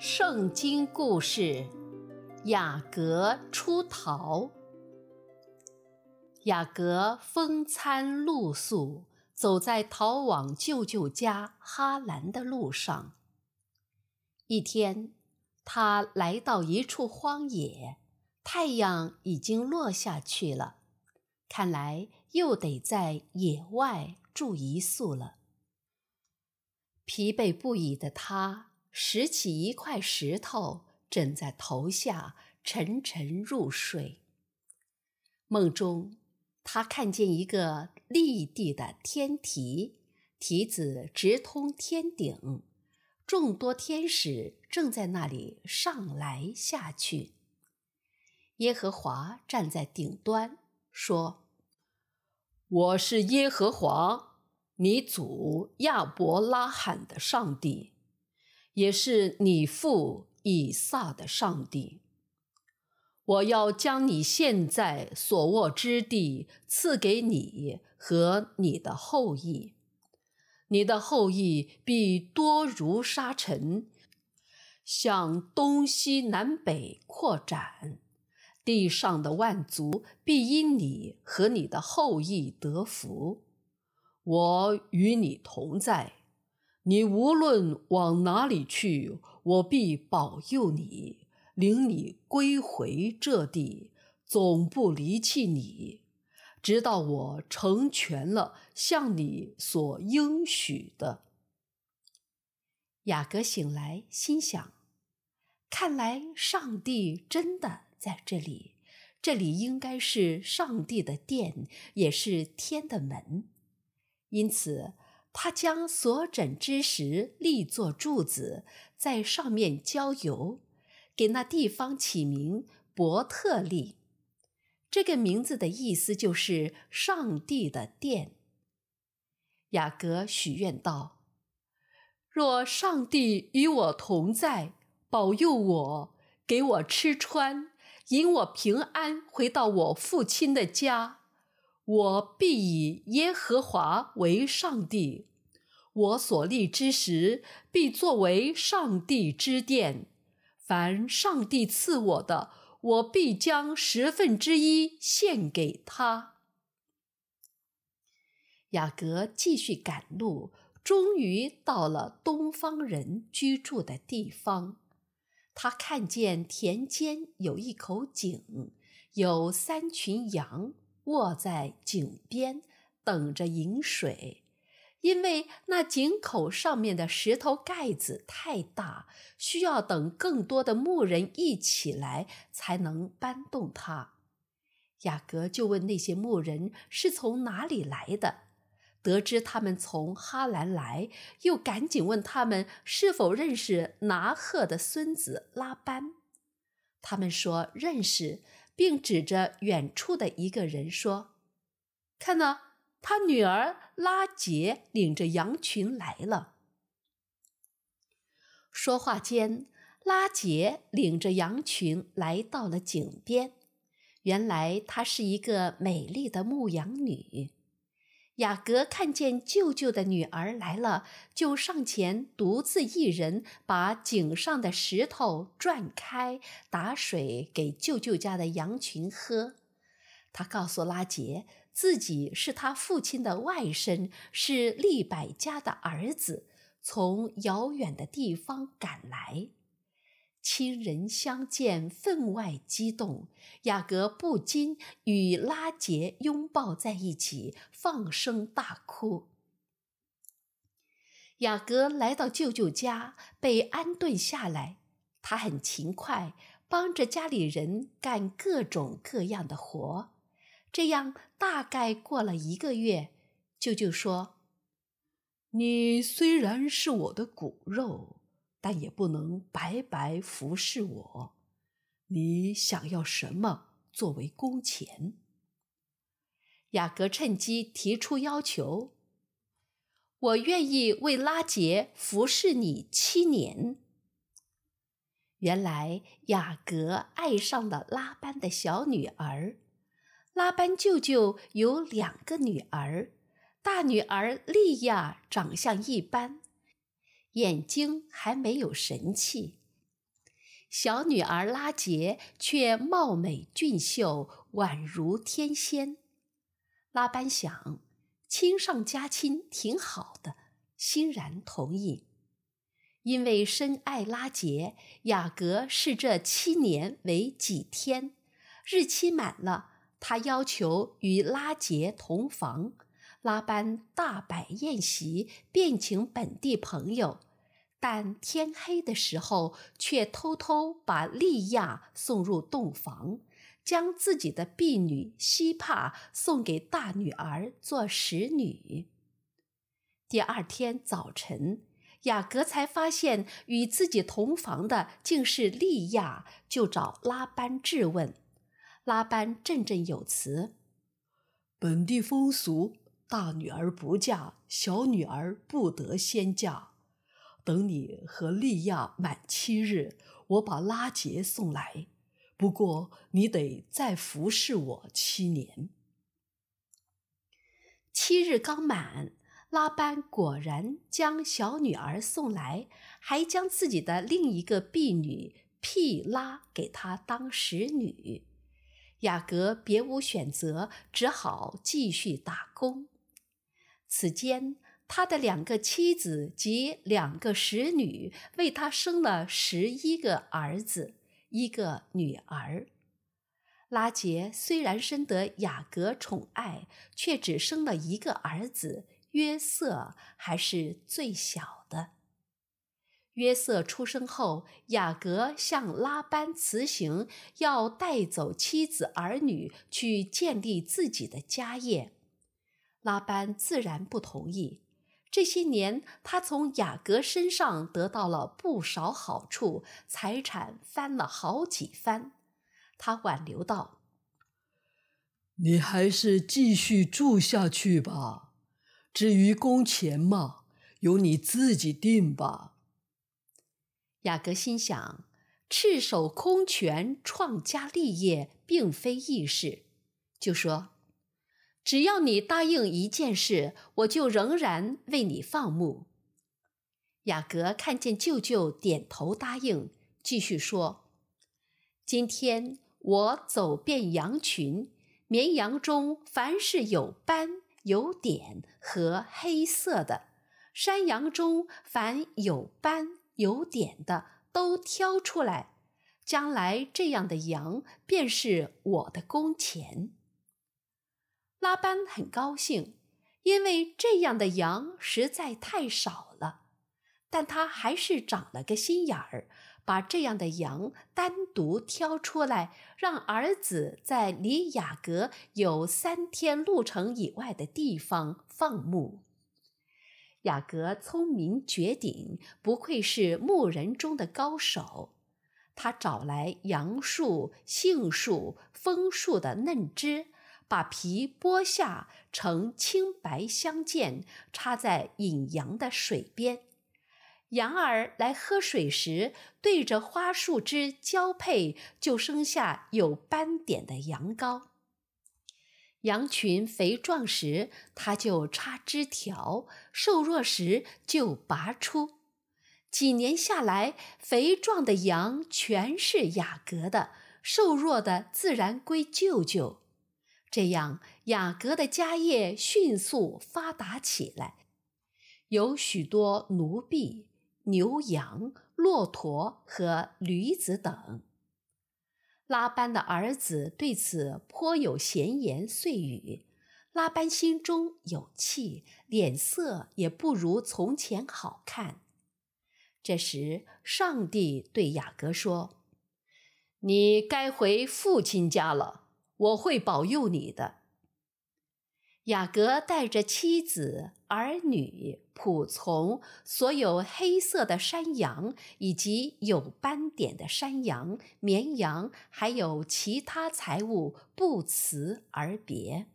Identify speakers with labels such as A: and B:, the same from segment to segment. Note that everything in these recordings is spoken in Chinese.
A: 圣经故事：雅各出逃。雅各风餐露宿，走在逃往舅舅家哈兰的路上。一天，他来到一处荒野，太阳已经落下去了，看来又得在野外住一宿了。疲惫不已的他，拾起一块石头，枕在头下，沉沉入睡。梦中，他看见一个立地的天梯，梯子直通天顶，众多天使正在那里上来下去。耶和华站在顶端，说：“我是耶和华，你祖亚伯拉罕的上帝。”也是你父以撒的上帝。我要将你现在所卧之地赐给你和你的后裔，你的后裔必多如沙尘，向东西南北扩展，地上的万族必因你和你的后裔得福。我与你同在。你无论往哪里去，我必保佑你，领你归回这地，总不离弃你，直到我成全了向你所应许的。雅各醒来，心想：看来上帝真的在这里，这里应该是上帝的殿，也是天的门，因此。他将所枕之石立作柱子，在上面浇油，给那地方起名伯特利。这个名字的意思就是“上帝的殿”。雅各许愿道：“若上帝与我同在，保佑我，给我吃穿，引我平安回到我父亲的家。”我必以耶和华为上帝，我所立之时必作为上帝之殿。凡上帝赐我的，我必将十分之一献给他。雅各继续赶路，终于到了东方人居住的地方。他看见田间有一口井，有三群羊。卧在井边等着饮水，因为那井口上面的石头盖子太大，需要等更多的牧人一起来才能搬动它。雅各就问那些牧人是从哪里来的，得知他们从哈兰来，又赶紧问他们是否认识拿鹤的孙子拉班。他们说认识。并指着远处的一个人说：“看呢，他女儿拉杰领着羊群来了。”说话间，拉杰领着羊群来到了井边。原来她是一个美丽的牧羊女。雅各看见舅舅的女儿来了，就上前独自一人把井上的石头转开，打水给舅舅家的羊群喝。他告诉拉杰，自己是他父亲的外甥，是利百家的儿子，从遥远的地方赶来。亲人相见，分外激动。雅各不禁与拉杰拥抱在一起，放声大哭。雅各来到舅舅家，被安顿下来。他很勤快，帮着家里人干各种各样的活。这样大概过了一个月，舅舅说：“你虽然是我的骨肉。”但也不能白白服侍我。你想要什么作为工钱？雅各趁机提出要求：“我愿意为拉杰服侍你七年。”原来雅各爱上了拉班的小女儿。拉班舅舅有两个女儿，大女儿利亚长相一般。眼睛还没有神气，小女儿拉杰却貌美俊秀，宛如天仙。拉班想，亲上加亲挺好的，欣然同意。因为深爱拉杰，雅各视这七年为几天，日期满了，他要求与拉杰同房。拉班大摆宴席，宴请本地朋友。但天黑的时候，却偷偷把利亚送入洞房，将自己的婢女西帕送给大女儿做使女。第二天早晨，雅各才发现与自己同房的竟是利亚，就找拉班质问。拉班振振有词：“
B: 本地风俗，大女儿不嫁，小女儿不得先嫁。”等你和利亚满七日，我把拉杰送来。不过你得再服侍我七年。
A: 七日刚满，拉班果然将小女儿送来，还将自己的另一个婢女辟拉给她当使女。雅各别无选择，只好继续打工。此间，他的两个妻子及两个使女为他生了十一个儿子，一个女儿。拉结虽然深得雅各宠爱，却只生了一个儿子，约瑟还是最小的。约瑟出生后，雅各向拉班辞行，要带走妻子儿女去建立自己的家业。拉班自然不同意。这些年，他从雅各身上得到了不少好处，财产翻了好几番。他挽留道：“
B: 你还是继续住下去吧。至于工钱嘛，由你自己定吧。”
A: 雅各心想：赤手空拳创家立业，并非易事，就说。只要你答应一件事，我就仍然为你放牧。雅各看见舅舅点头答应，继续说：“今天我走遍羊群，绵羊中凡是有斑、有点和黑色的，山羊中凡有斑、有点的，都挑出来。将来这样的羊便是我的工钱。”拉班很高兴，因为这样的羊实在太少了。但他还是长了个心眼儿，把这样的羊单独挑出来，让儿子在离雅各有三天路程以外的地方放牧。雅各聪明绝顶，不愧是牧人中的高手。他找来杨树、杏树、枫树的嫩枝。把皮剥下，呈青白相间，插在引羊的水边。羊儿来喝水时，对着花树枝交配，就生下有斑点的羊羔。羊群肥壮时，他就插枝条；瘦弱时就拔出。几年下来，肥壮的羊全是雅各的，瘦弱的自然归舅舅。这样，雅各的家业迅速发达起来，有许多奴婢、牛羊、骆驼和驴子等。拉班的儿子对此颇有闲言碎语，拉班心中有气，脸色也不如从前好看。这时，上帝对雅各说：“你该回父亲家了。”我会保佑你的。雅各带着妻子、儿女、仆从、所有黑色的山羊，以及有斑点的山羊、绵羊，还有其他财物，不辞而别。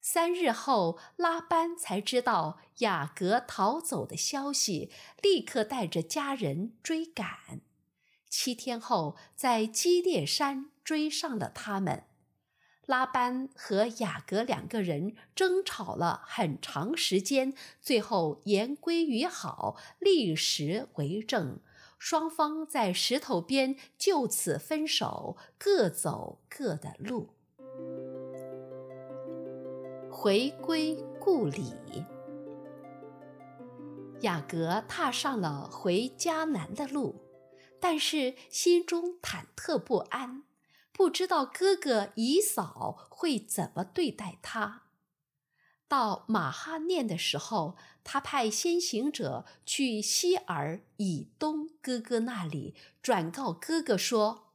A: 三日后，拉班才知道雅各逃走的消息，立刻带着家人追赶。七天后，在基列山。追上了他们，拉班和雅各两个人争吵了很长时间，最后言归于好，立时为证，双方在石头边就此分手，各走各的路。回归故里，雅各踏上了回迦南的路，但是心中忐忑不安，不知道哥哥以嫂会怎么对待他。到马哈念的时候，他派先行者去西尔以东哥哥那里，转告哥哥说：“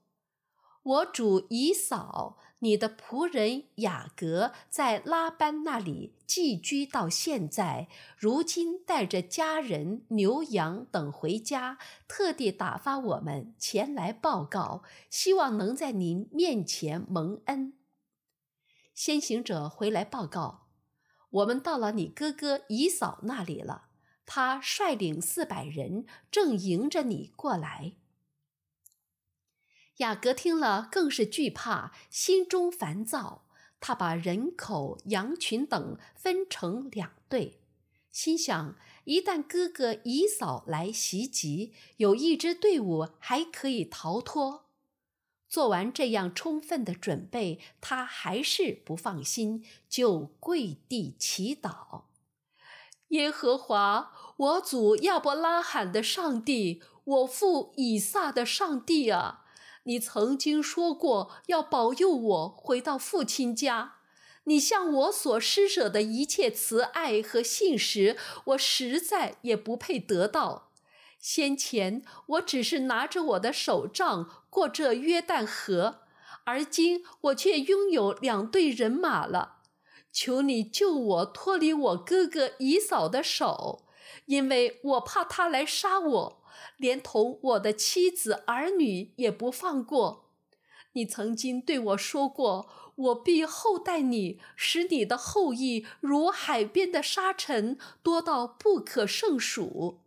A: 我主以嫂，你的仆人雅各在拉班那里寄居到现在，如今带着家人、牛羊等回家，特地打发我们前来报告，希望能在您面前蒙恩。”先行者回来报告。我们到了你哥哥以扫那里了，他率领四百人，正迎着你过来。雅各听了，更是惧怕，心中烦躁。他把人口、羊群等分成两队，心想：一旦哥哥以扫来袭击，有一支队伍还可以逃脱。做完这样充分的准备，他还是不放心，就跪地祈祷：“耶和华，我祖亚伯拉罕的上帝，我父以撒的上帝啊！你曾经说过要保佑我回到父亲家，你向我所施舍的一切慈爱和信实，我实在也不配得到。”先前我只是拿着我的手杖过这约旦河，而今我却拥有两队人马了。求你救我脱离我哥哥以嫂的手，因为我怕他来杀我，连同我的妻子儿女也不放过。你曾经对我说过，我必厚待你，使你的后裔如海边的沙尘，多到不可胜数。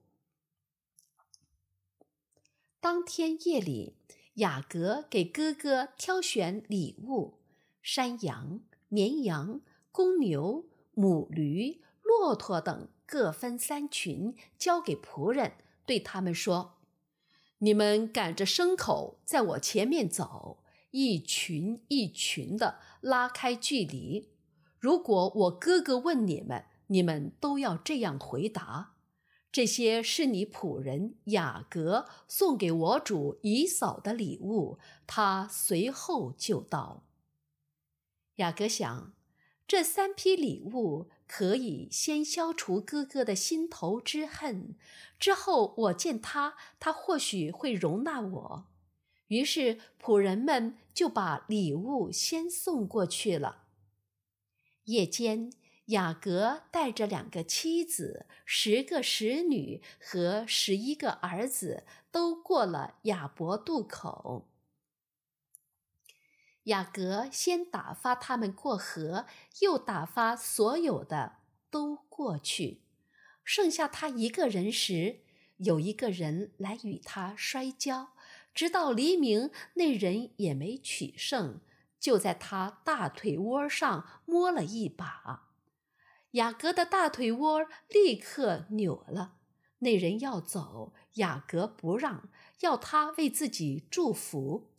A: 当天夜里，雅各给哥哥挑选礼物：山羊、绵羊、公牛、母驴、骆驼等，各分三群，交给仆人，对他们说：“你们赶着牲口，在我前面走，一群一群的拉开距离。如果我哥哥问你们，你们都要这样回答。”这些是你仆人雅各送给我主以扫的礼物，他随后就到。雅各想，这三批礼物可以先消除哥哥的心头之恨，之后我见他，他或许会容纳我。于是仆人们就把礼物先送过去了。夜间。雅各带着两个妻子、十个使女和十一个儿子，都过了雅博渡口。雅各先打发他们过河，又打发所有的都过去。剩下他一个人时，有一个人来与他摔跤，直到黎明，那人也没取胜，就在他大腿窝上摸了一把。雅各的大腿窝立刻扭了。那人要走，雅各不让，要他为自己祝福。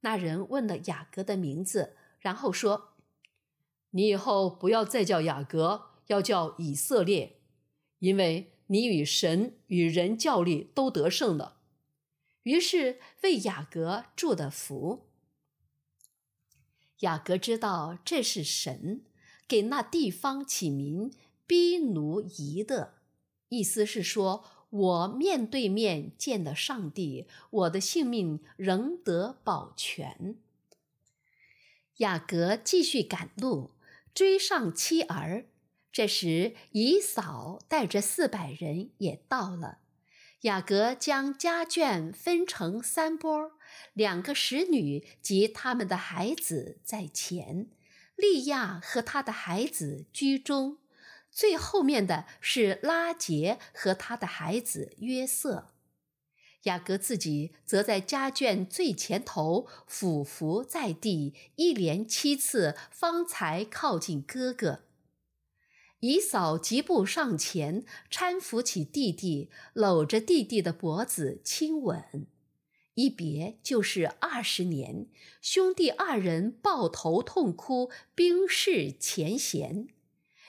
A: 那人问了雅各的名字，然后说：“你以后不要再叫雅各，要叫以色列，因为你与神与人较力都得胜了。”于是为雅各祝的福。雅各知道这是神。给那地方起名逼奴夷”的，意思是说，我面对面见了上帝，我的性命仍得保全。雅各继续赶路，追上妻儿。这时，以扫带着四百人也到了。雅各将家眷分成三波，两个使女及他们的孩子在前。利亚和他的孩子居中，最后面的是拉杰和他的孩子约瑟。雅各自己则在家眷最前头，俯伏在地，一连七次，方才靠近哥哥。姨嫂急步上前，搀扶起弟弟，搂着弟弟的脖子亲吻。一别就是二十年，兄弟二人抱头痛哭，冰释前嫌。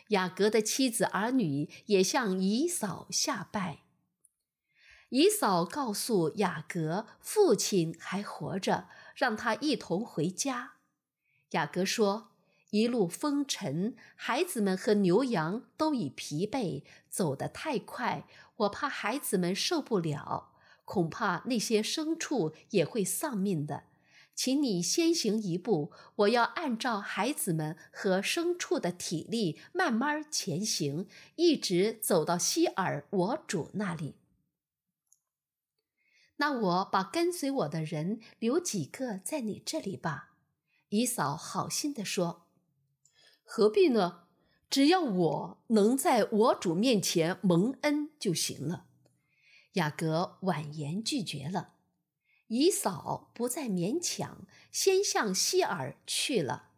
A: 雅各的妻子儿女也向姨嫂下拜。姨嫂告诉雅各，父亲还活着，让他一同回家。雅各说：“一路风尘，孩子们和牛羊都已疲惫，走得太快，我怕孩子们受不了，恐怕那些牲畜也会丧命的。请你先行一步，我要按照孩子们和牲畜的体力慢慢前行，一直走到希尔我主那里。”那我把跟随我的人留几个在你这里吧。姨嫂好心地说：“
B: 何必呢？只要我能在我主面前蒙恩就行了。”
A: 雅各婉言拒绝了。以嫂不再勉强，先向西珥去了。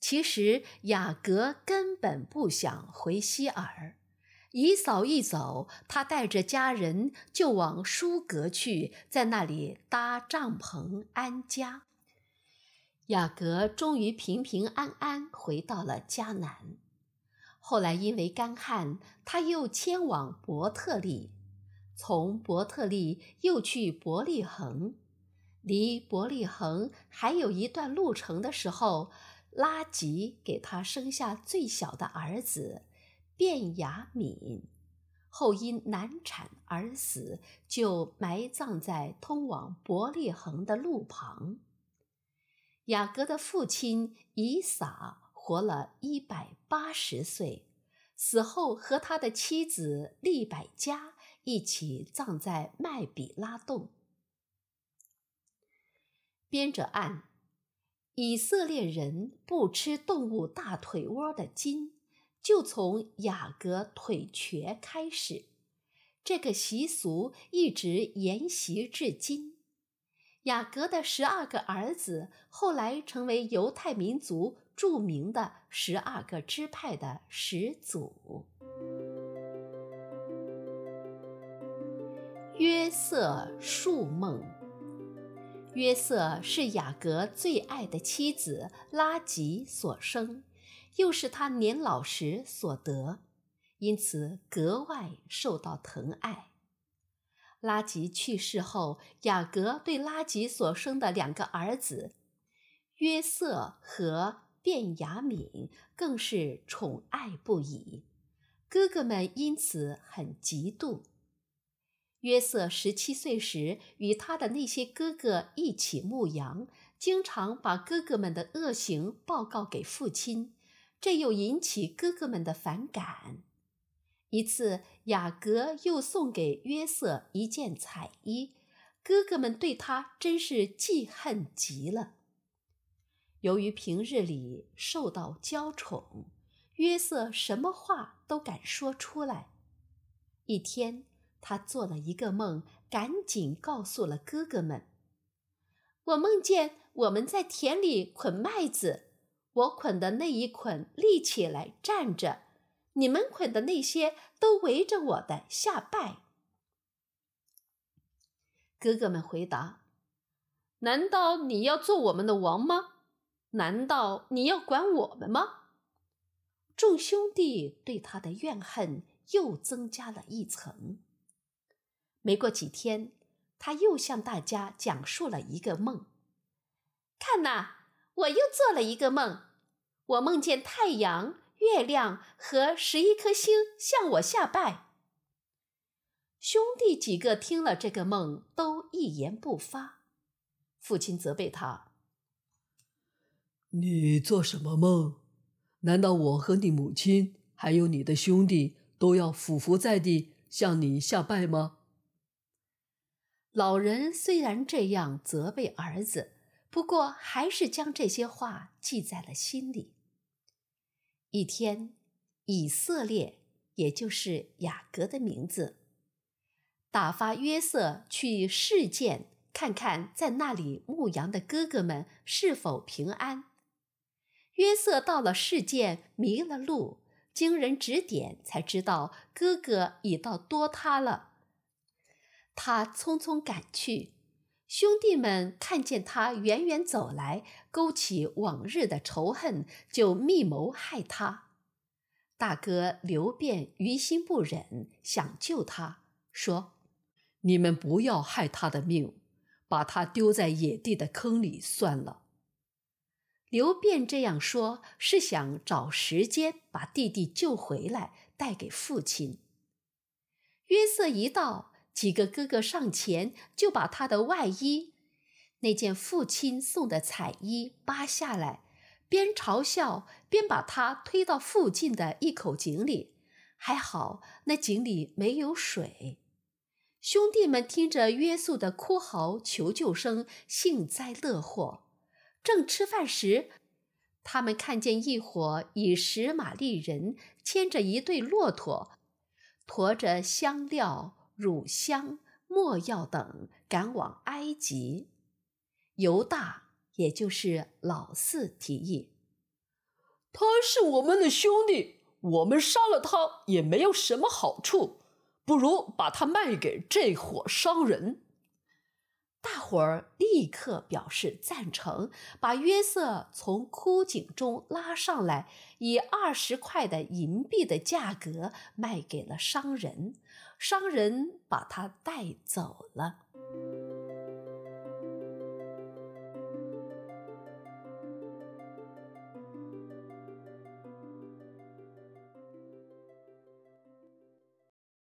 A: 其实雅各根本不想回西珥。以嫂一走，他带着家人就往舒格去，在那里搭帐篷安家。雅各终于平平安安回到了迦南。后来因为干旱，他又迁往伯特利，从伯特利又去伯利恒。离伯利恒还有一段路程的时候，拉吉给他生下最小的儿子。便雅悯后因难产而死，就埋葬在通往伯利恒的路旁。雅各的父亲以撒活了一百八十岁，死后和他的妻子利百加一起葬在麦比拉洞。编者按：以色列人不吃动物大腿窝的筋。就从雅各腿瘸开始，这个习俗一直沿袭至今。雅各的十二个儿子后来成为犹太民族著名的十二个支派的始祖。约瑟树梦。约瑟是雅各最爱的妻子拉吉所生。又是他年老时所得，因此格外受到疼爱。拉吉去世后，雅各对拉吉所生的两个儿子约瑟和便雅悯更是宠爱不已，哥哥们因此很嫉妒。约瑟十七岁时，与他的那些哥哥一起牧羊，经常把哥哥们的恶行报告给父亲。这又引起哥哥们的反感。一次，雅各又送给约瑟一件彩衣，哥哥们对他真是记恨极了。由于平日里受到娇宠，约瑟什么话都敢说出来。一天，他做了一个梦，赶紧告诉了哥哥们：“我梦见我们在田里捆麦子。”我捆的那一捆立起来站着，你们捆的那些都围着我的下拜。哥哥们回答：“难道你要做我们的王吗？难道你要管我们吗？”众兄弟对他的怨恨又增加了一层。没过几天，他又向大家讲述了一个梦：“看呐！”我又做了一个梦，我梦见太阳、月亮和十一颗星向我下拜。兄弟几个听了这个梦，都一言不发。父亲责备他：“
B: 你做什么梦？难道我和你母亲还有你的兄弟都要俯伏在地向你下拜吗？”
A: 老人虽然这样责备儿子。不过，还是将这些话记在了心里。一天，以色列，也就是雅各的名字，打发约瑟去试剑，看看在那里牧羊的哥哥们是否平安。约瑟到了试剑，迷了路，经人指点，才知道哥哥已到多他了。他匆匆赶去，兄弟们看见他远远走来，勾起往日的仇恨，就密谋害他。大哥刘辩于心不忍，想救他，说：“
B: 你们不要害他的命，把他丢在野地的坑里算了。”
A: 刘辩这样说，是想找时间把弟弟救回来，带给父亲。约瑟一到，几个哥哥上前，就把他的外衣，那件父亲送的彩衣扒下来，边嘲笑边把他推到附近的一口井里。还好那井里没有水。兄弟们听着约瑟的哭嚎求救声，幸灾乐祸。正吃饭时，他们看见一伙以实玛利人牵着一对骆驼，驮着香料、乳香、没药等赶往埃及。犹大，也就是老四，提议：“
B: 他是我们的兄弟，我们杀了他也没有什么好处，不如把他卖给这伙商人。”
A: 大伙儿立刻表示赞成，把约瑟从枯井中拉上来，以二十块的银币的价格卖给了商人，商人把他带走了。